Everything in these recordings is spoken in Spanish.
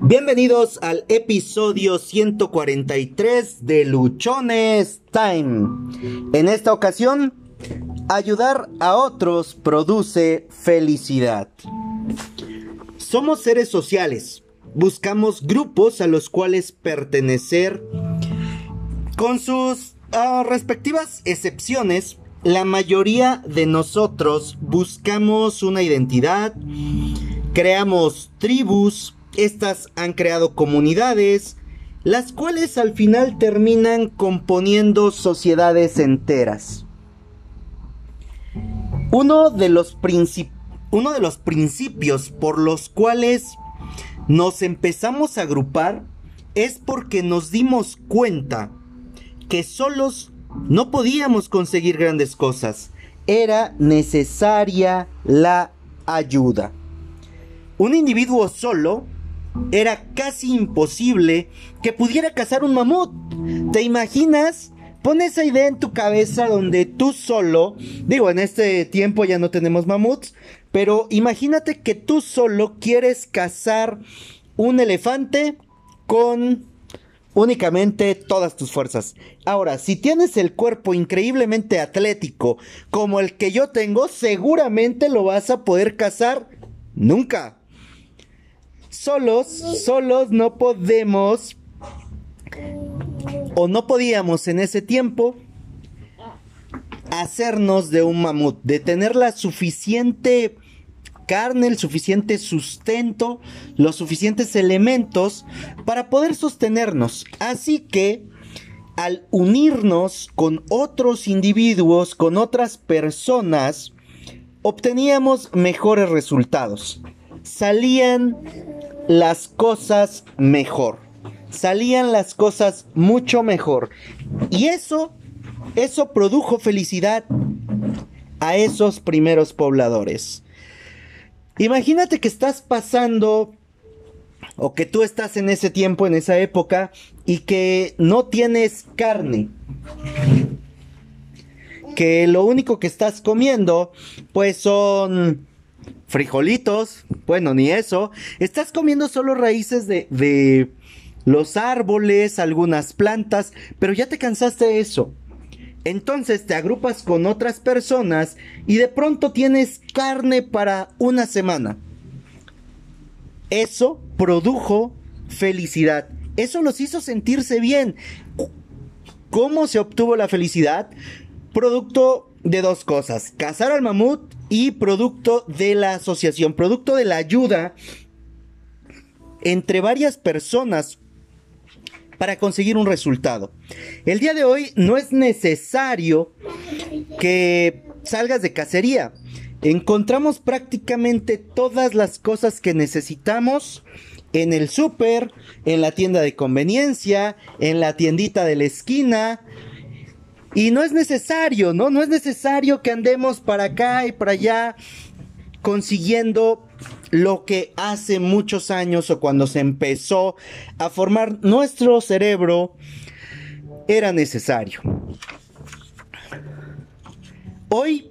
Bienvenidos al episodio 143 de Luchones Time. En esta ocasión, ayudar a otros produce felicidad. Somos seres sociales. Buscamos grupos a los cuales pertenecer con sus uh, respectivas excepciones. La mayoría de nosotros buscamos una identidad, creamos tribus, estas han creado comunidades, las cuales al final terminan componiendo sociedades enteras. Uno de los, uno de los principios por los cuales nos empezamos a agrupar es porque nos dimos cuenta que solos no podíamos conseguir grandes cosas. Era necesaria la ayuda. Un individuo solo era casi imposible que pudiera cazar un mamut. ¿Te imaginas? Pon esa idea en tu cabeza donde tú solo, digo, en este tiempo ya no tenemos mamuts, pero imagínate que tú solo quieres cazar un elefante con únicamente todas tus fuerzas. Ahora, si tienes el cuerpo increíblemente atlético como el que yo tengo, seguramente lo vas a poder cazar nunca. Solos, solos no podemos o no podíamos en ese tiempo hacernos de un mamut, de tener la suficiente carne, el suficiente sustento, los suficientes elementos para poder sostenernos. Así que al unirnos con otros individuos, con otras personas, obteníamos mejores resultados. Salían las cosas mejor. Salían las cosas mucho mejor. Y eso, eso produjo felicidad a esos primeros pobladores. Imagínate que estás pasando o que tú estás en ese tiempo, en esa época, y que no tienes carne. Que lo único que estás comiendo, pues son frijolitos, bueno, ni eso. Estás comiendo solo raíces de, de los árboles, algunas plantas, pero ya te cansaste de eso. Entonces te agrupas con otras personas y de pronto tienes carne para una semana. Eso produjo felicidad. Eso los hizo sentirse bien. ¿Cómo se obtuvo la felicidad? Producto de dos cosas. Cazar al mamut y producto de la asociación, producto de la ayuda entre varias personas para conseguir un resultado. El día de hoy no es necesario que salgas de cacería. Encontramos prácticamente todas las cosas que necesitamos en el súper, en la tienda de conveniencia, en la tiendita de la esquina, y no es necesario, ¿no? No es necesario que andemos para acá y para allá consiguiendo lo que hace muchos años o cuando se empezó a formar nuestro cerebro era necesario. Hoy,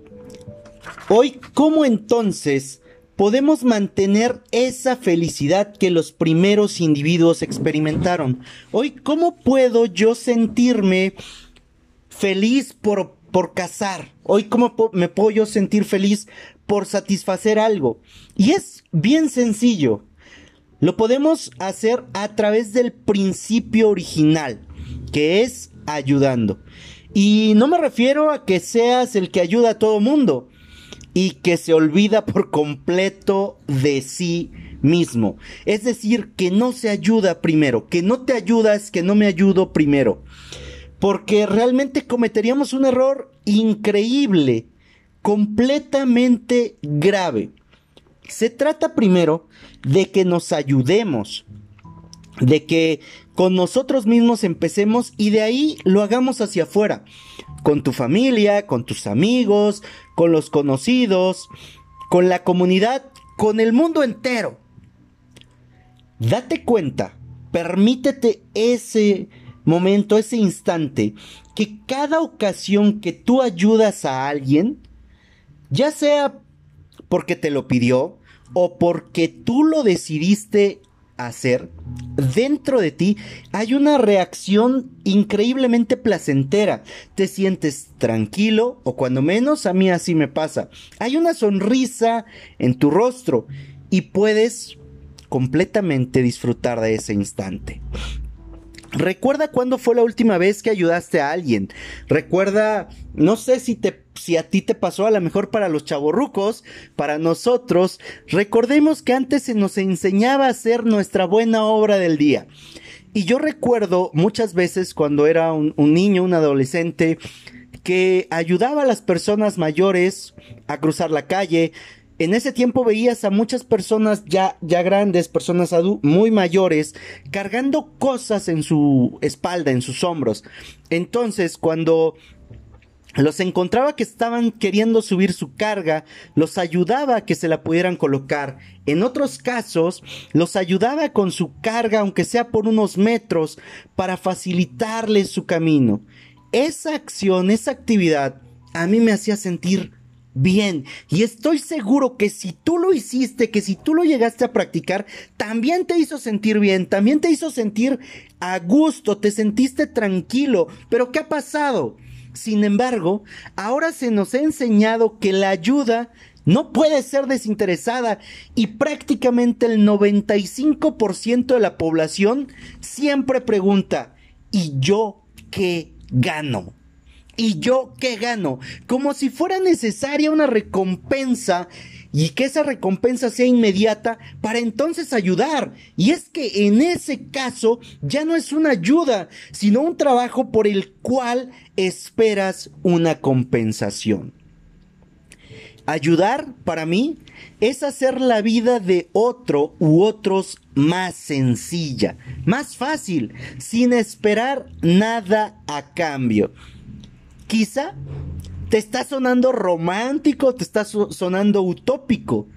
hoy, ¿cómo entonces podemos mantener esa felicidad que los primeros individuos experimentaron? Hoy, ¿cómo puedo yo sentirme feliz por, por cazar. Hoy, ¿cómo me puedo yo sentir feliz por satisfacer algo? Y es bien sencillo. Lo podemos hacer a través del principio original, que es ayudando. Y no me refiero a que seas el que ayuda a todo mundo y que se olvida por completo de sí mismo. Es decir, que no se ayuda primero, que no te ayudas, que no me ayudo primero porque realmente cometeríamos un error increíble, completamente grave. Se trata primero de que nos ayudemos, de que con nosotros mismos empecemos y de ahí lo hagamos hacia afuera, con tu familia, con tus amigos, con los conocidos, con la comunidad, con el mundo entero. Date cuenta, permítete ese momento, ese instante, que cada ocasión que tú ayudas a alguien, ya sea porque te lo pidió o porque tú lo decidiste hacer, dentro de ti hay una reacción increíblemente placentera. Te sientes tranquilo, o cuando menos a mí así me pasa. Hay una sonrisa en tu rostro y puedes completamente disfrutar de ese instante. Recuerda cuándo fue la última vez que ayudaste a alguien. Recuerda, no sé si te si a ti te pasó a lo mejor para los chavorrucos, para nosotros, recordemos que antes se nos enseñaba a hacer nuestra buena obra del día. Y yo recuerdo muchas veces cuando era un, un niño, un adolescente, que ayudaba a las personas mayores a cruzar la calle, en ese tiempo veías a muchas personas ya, ya grandes, personas muy mayores, cargando cosas en su espalda, en sus hombros. Entonces, cuando los encontraba que estaban queriendo subir su carga, los ayudaba a que se la pudieran colocar. En otros casos, los ayudaba con su carga, aunque sea por unos metros, para facilitarles su camino. Esa acción, esa actividad, a mí me hacía sentir bien. Y estoy seguro que si tú lo hiciste, que si tú lo llegaste a practicar, también te hizo sentir bien, también te hizo sentir a gusto, te sentiste tranquilo. Pero ¿qué ha pasado? Sin embargo, ahora se nos ha enseñado que la ayuda no puede ser desinteresada y prácticamente el 95% de la población siempre pregunta, ¿y yo qué gano? ¿Y yo qué gano? Como si fuera necesaria una recompensa y que esa recompensa sea inmediata para entonces ayudar. Y es que en ese caso ya no es una ayuda, sino un trabajo por el cual esperas una compensación. Ayudar para mí es hacer la vida de otro u otros más sencilla, más fácil, sin esperar nada a cambio. Quizá te está sonando romántico, te está sonando utópico.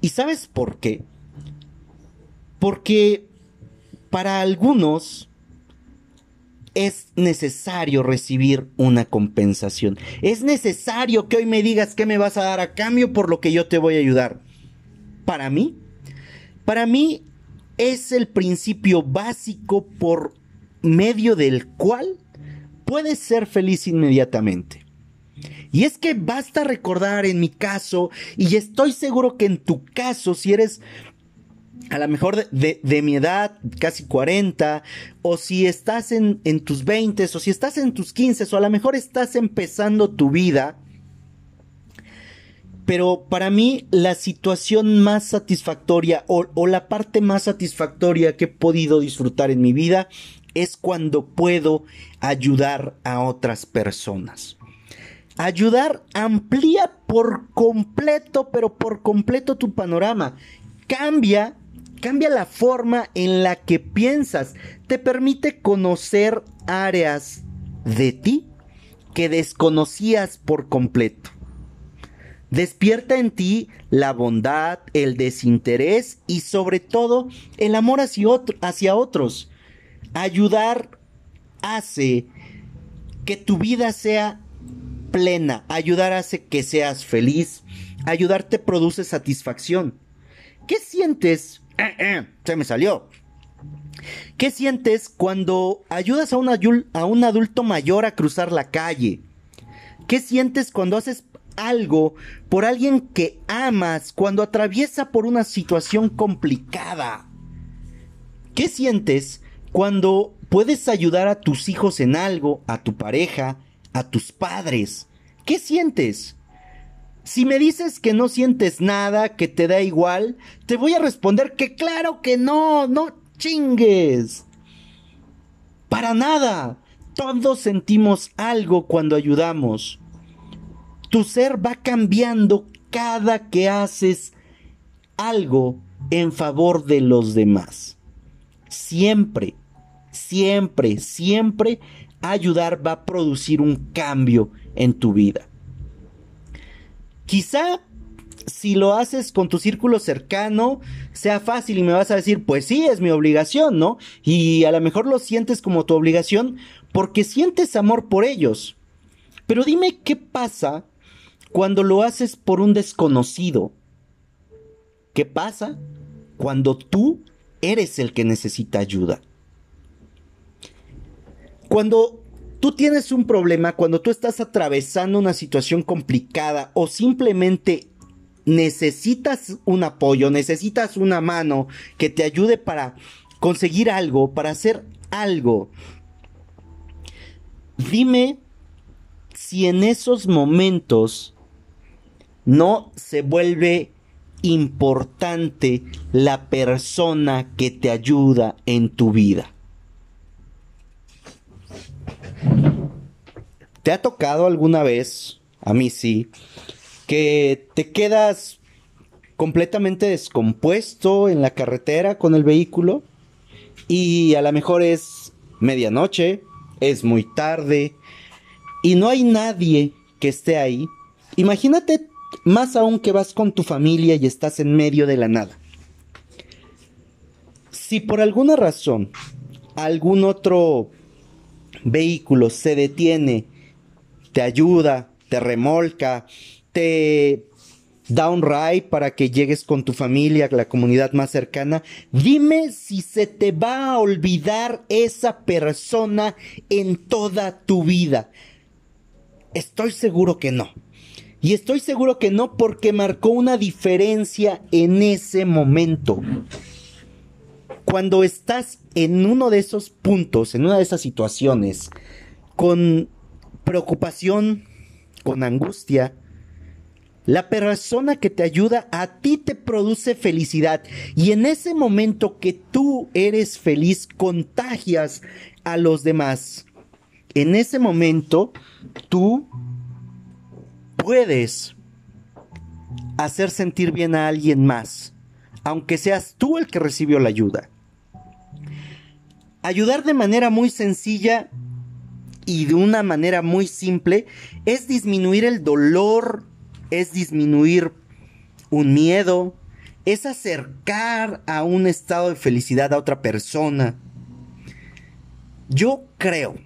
¿Y sabes por qué? Porque para algunos es necesario recibir una compensación. Es necesario que hoy me digas qué me vas a dar a cambio por lo que yo te voy a ayudar. Para mí, para mí es el principio básico por medio del cual puedes ser feliz inmediatamente. Y es que basta recordar en mi caso, y estoy seguro que en tu caso, si eres a lo mejor de, mi edad, casi 40, o si estás en, tus 20, o si estás en tus 15, o a lo mejor estás empezando tu vida, pero para mí la situación más satisfactoria o, la parte más satisfactoria que he podido disfrutar en mi vida es cuando puedo ayudar a otras personas. Ayudar amplía por completo, pero por completo tu panorama. Cambia, cambia la forma en la que piensas. Te permite conocer áreas de ti que desconocías por completo. Despierta en ti la bondad, el desinterés y sobre todo el amor hacia, hacia otros. Ayudar hace que tu vida sea plena. Ayudar hace que seas feliz. Ayudar te produce satisfacción. ¿Qué sientes? Eh, eh, se me salió. ¿Qué sientes cuando ayudas a un, a un adulto mayor a cruzar la calle? ¿Qué sientes cuando haces algo por alguien que amas, cuando atraviesa por una situación complicada? ¿Qué sientes cuando puedes ayudar a tus hijos en algo, a tu pareja, a tus padres, ¿qué sientes? Si me dices que no sientes nada, que te da igual, te voy a responder que claro que no, no chingues. Para nada. Todos sentimos algo cuando ayudamos. Tu ser va cambiando cada que haces algo en favor de los demás. Siempre siempre, siempre ayudar va a producir un cambio en tu vida. Quizá si lo haces con tu círculo cercano, sea fácil y me vas a decir, pues sí, es mi obligación, ¿no? Y a lo mejor lo sientes como tu obligación porque sientes amor por ellos. Pero dime qué pasa cuando lo haces por un desconocido. ¿Qué pasa cuando tú eres el que necesita ayuda? Cuando tú tienes un problema, cuando tú estás atravesando una situación complicada o simplemente necesitas un apoyo, necesitas una mano que te ayude para conseguir algo, para hacer algo, dime si en esos momentos no se vuelve importante la persona que te ayuda en tu vida. ¿Te ha tocado alguna vez, a mí sí, que te quedas completamente descompuesto en la carretera con el vehículo y a lo mejor es medianoche, es muy tarde y no hay nadie que esté ahí? Imagínate más aún que vas con tu familia y estás en medio de la nada. Si por alguna razón algún otro vehículo se detiene, te ayuda, te remolca, te da un ride para que llegues con tu familia, la comunidad más cercana. Dime si se te va a olvidar esa persona en toda tu vida. Estoy seguro que no. Y estoy seguro que no porque marcó una diferencia en ese momento. Cuando estás en uno de esos puntos, en una de esas situaciones, con preocupación, con angustia, la persona que te ayuda a ti te produce felicidad. Y en ese momento que tú eres feliz, contagias a los demás. En ese momento, tú puedes hacer sentir bien a alguien más, aunque seas tú el que recibió la ayuda. Ayudar de manera muy sencilla y de una manera muy simple es disminuir el dolor, es disminuir un miedo, es acercar a un estado de felicidad a otra persona. Yo creo,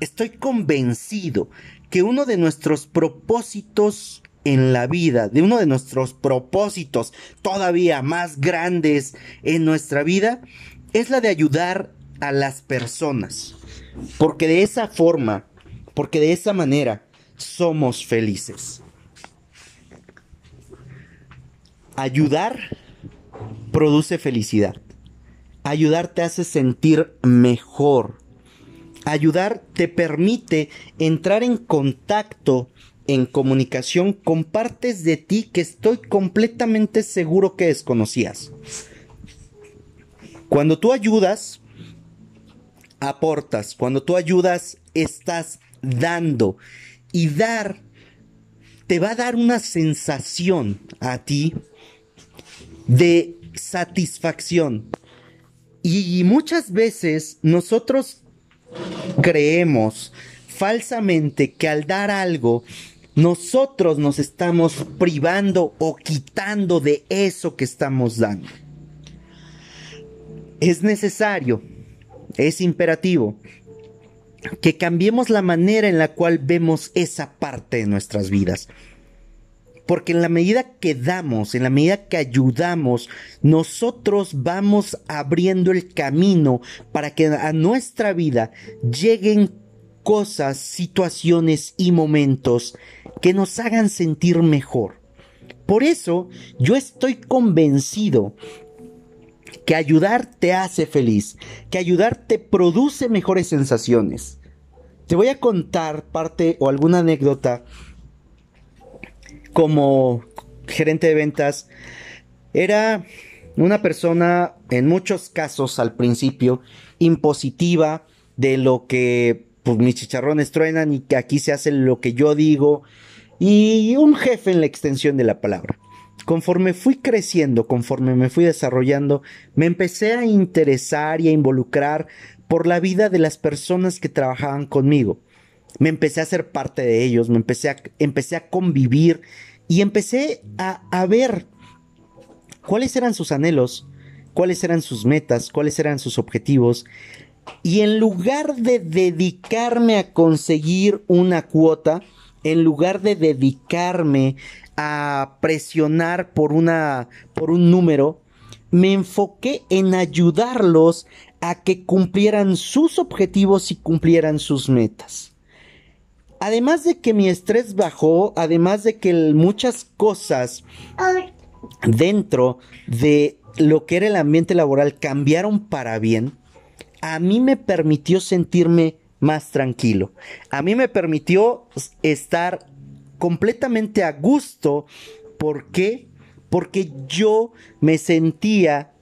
estoy convencido que uno de nuestros propósitos en la vida, de uno de nuestros propósitos todavía más grandes en nuestra vida, es la de ayudar a las personas. Porque de esa forma, porque de esa manera somos felices. Ayudar produce felicidad. Ayudar te hace sentir mejor. Ayudar te permite entrar en contacto, en comunicación con partes de ti que estoy completamente seguro que desconocías. Cuando tú ayudas, aportas. Cuando tú ayudas, estás dando. Y dar te va a dar una sensación a ti de satisfacción. Y muchas veces nosotros creemos falsamente que al dar algo, nosotros nos estamos privando o quitando de eso que estamos dando. Es necesario, es imperativo que cambiemos la manera en la cual vemos esa parte de nuestras vidas. Porque en la medida que damos, en la medida que ayudamos, nosotros vamos abriendo el camino para que a nuestra vida lleguen cosas, situaciones y momentos que nos hagan sentir mejor. Por eso yo estoy convencido que ayudar te hace feliz, que ayudar te produce mejores sensaciones. Te voy a contar parte o alguna anécdota como gerente de ventas, era una persona en muchos casos al principio impositiva de lo que pues, mis chicharrones truenan y que aquí se hace lo que yo digo y un jefe en la extensión de la palabra. Conforme fui creciendo, conforme me fui desarrollando, me empecé a interesar y a involucrar por la vida de las personas que trabajaban conmigo me empecé a ser parte de ellos, me empecé a, empecé a convivir y empecé a, a ver cuáles eran sus anhelos, cuáles eran sus metas, cuáles eran sus objetivos. Y en lugar de dedicarme a conseguir una cuota, en lugar de dedicarme a presionar por una por un número, me enfoqué en ayudarlos a que cumplieran sus objetivos y cumplieran sus metas. Además de que mi estrés bajó, además de que muchas cosas dentro de lo que era el ambiente laboral cambiaron para bien, a mí me permitió sentirme más tranquilo. A mí me permitió estar completamente a gusto. ¿Por qué? Porque yo me sentía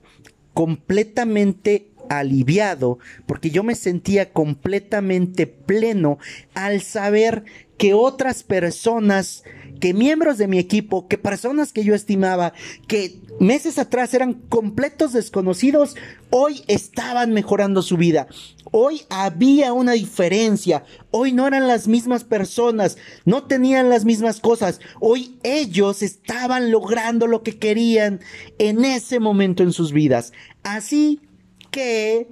completamente aliviado, porque yo me sentía completamente pleno al saber que otras personas, que miembros de mi equipo, que personas que yo estimaba, que meses atrás eran completos desconocidos, hoy estaban mejorando su vida. Hoy había una diferencia. Hoy no eran las mismas personas, no tenían las mismas cosas. Hoy ellos estaban logrando lo que querían en ese momento en sus vidas. Así que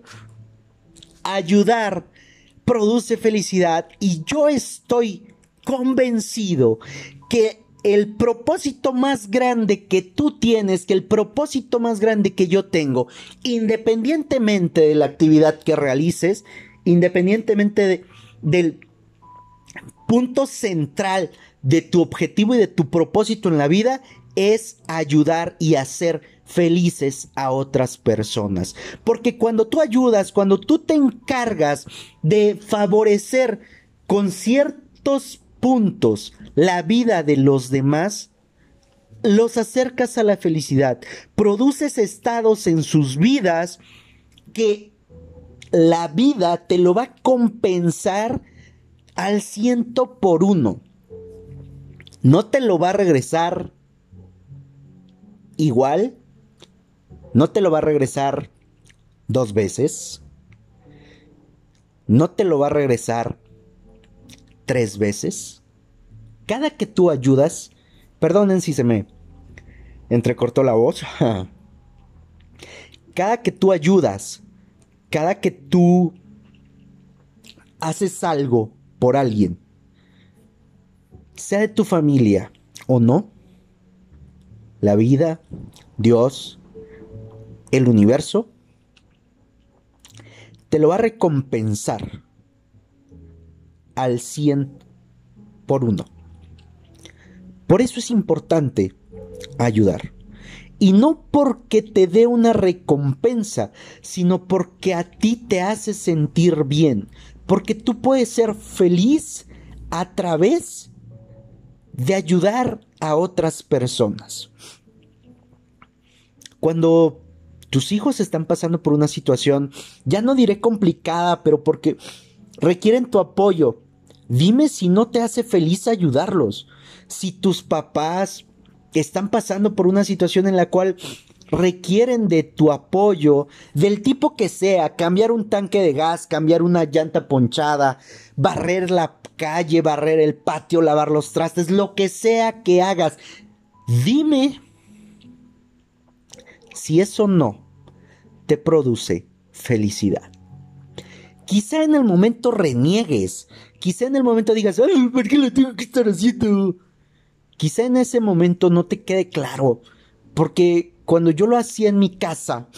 ayudar produce felicidad y yo estoy convencido que el propósito más grande que tú tienes, que el propósito más grande que yo tengo, independientemente de la actividad que realices, independientemente del punto central de tu objetivo y de tu propósito en la vida, es ayudar y hacer felices a otras personas. Porque cuando tú ayudas, cuando tú te encargas de favorecer con ciertos puntos la vida de los demás, los acercas a la felicidad, produces estados en sus vidas que la vida te lo va a compensar al ciento por uno. No te lo va a regresar igual, no te lo va a regresar dos veces, no te lo va a regresar tres veces. Cada que tú ayudas, perdonen si se me entrecortó la voz, cada que tú ayudas, cada que tú haces algo por alguien, sea de tu familia o no, la vida, Dios, el universo, te lo va a recompensar al 100 por uno. Por eso es importante ayudar. Y no porque te dé una recompensa, sino porque a ti te hace sentir bien. Porque tú puedes ser feliz a través de ayudar a otras personas. Cuando tus hijos están pasando por una situación, ya no diré complicada, pero porque requieren tu apoyo, Dime si no te hace feliz ayudarlos. Si tus papás están pasando por una situación en la cual requieren de tu apoyo, del tipo que sea, cambiar un tanque de gas, cambiar una llanta ponchada, barrer la calle, barrer el patio, lavar los trastes, lo que sea que hagas. Dime si eso no te produce felicidad. Quizá en el momento reniegues, Quizá en el momento digas, ¿por qué lo tengo que estar haciendo? Quizá en ese momento no te quede claro, porque cuando yo lo hacía en mi casa,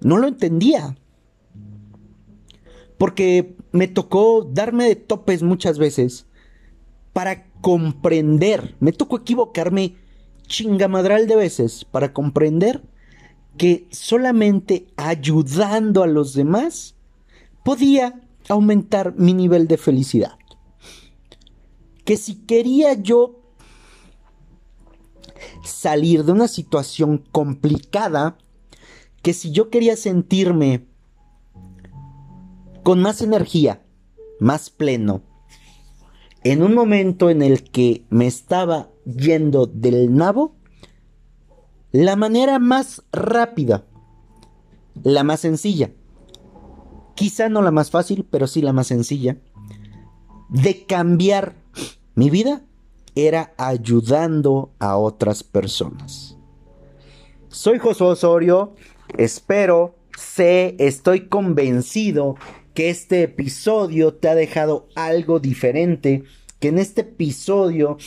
no lo entendía. Porque me tocó darme de topes muchas veces para comprender, me tocó equivocarme chingamadral de veces para comprender que solamente ayudando a los demás podía aumentar mi nivel de felicidad. Que si quería yo salir de una situación complicada, que si yo quería sentirme con más energía, más pleno, en un momento en el que me estaba yendo del nabo, la manera más rápida, la más sencilla, quizá no la más fácil, pero sí la más sencilla, de cambiar mi vida era ayudando a otras personas. Soy Josué Osorio, espero, sé, estoy convencido que este episodio te ha dejado algo diferente, que en este episodio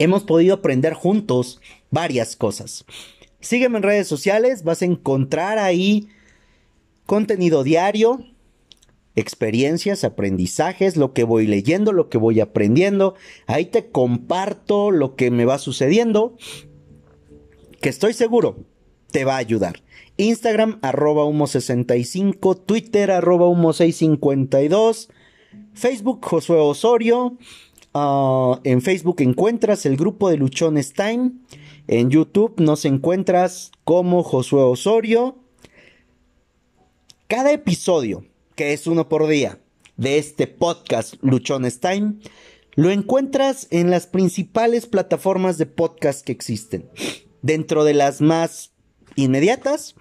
hemos podido aprender juntos varias cosas. Sígueme en redes sociales, vas a encontrar ahí contenido diario, experiencias, aprendizajes, lo que voy leyendo, lo que voy aprendiendo. Ahí te comparto lo que me va sucediendo, que estoy seguro te va a ayudar. Instagram arroba humo65, Twitter arroba humo652, Facebook Josué Osorio. Ah, en Facebook encuentras el grupo de Luchones Time. En YouTube nos encuentras como Josué Osorio. Cada episodio, que es uno por día, de este podcast Luchones Time, lo encuentras en las principales plataformas de podcast que existen. Dentro de las más inmediatas,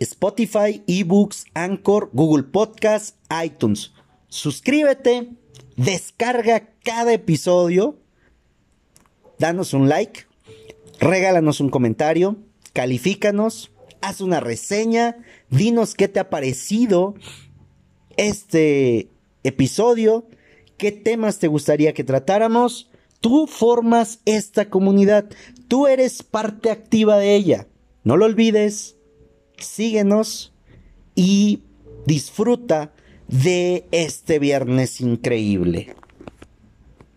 Spotify, eBooks, Anchor, Google Podcast, iTunes. Suscríbete, descarga cada episodio, danos un like, regálanos un comentario, califícanos, haz una reseña, dinos qué te ha parecido este episodio, qué temas te gustaría que tratáramos. Tú formas esta comunidad, tú eres parte activa de ella. No lo olvides, síguenos y disfruta de este viernes increíble.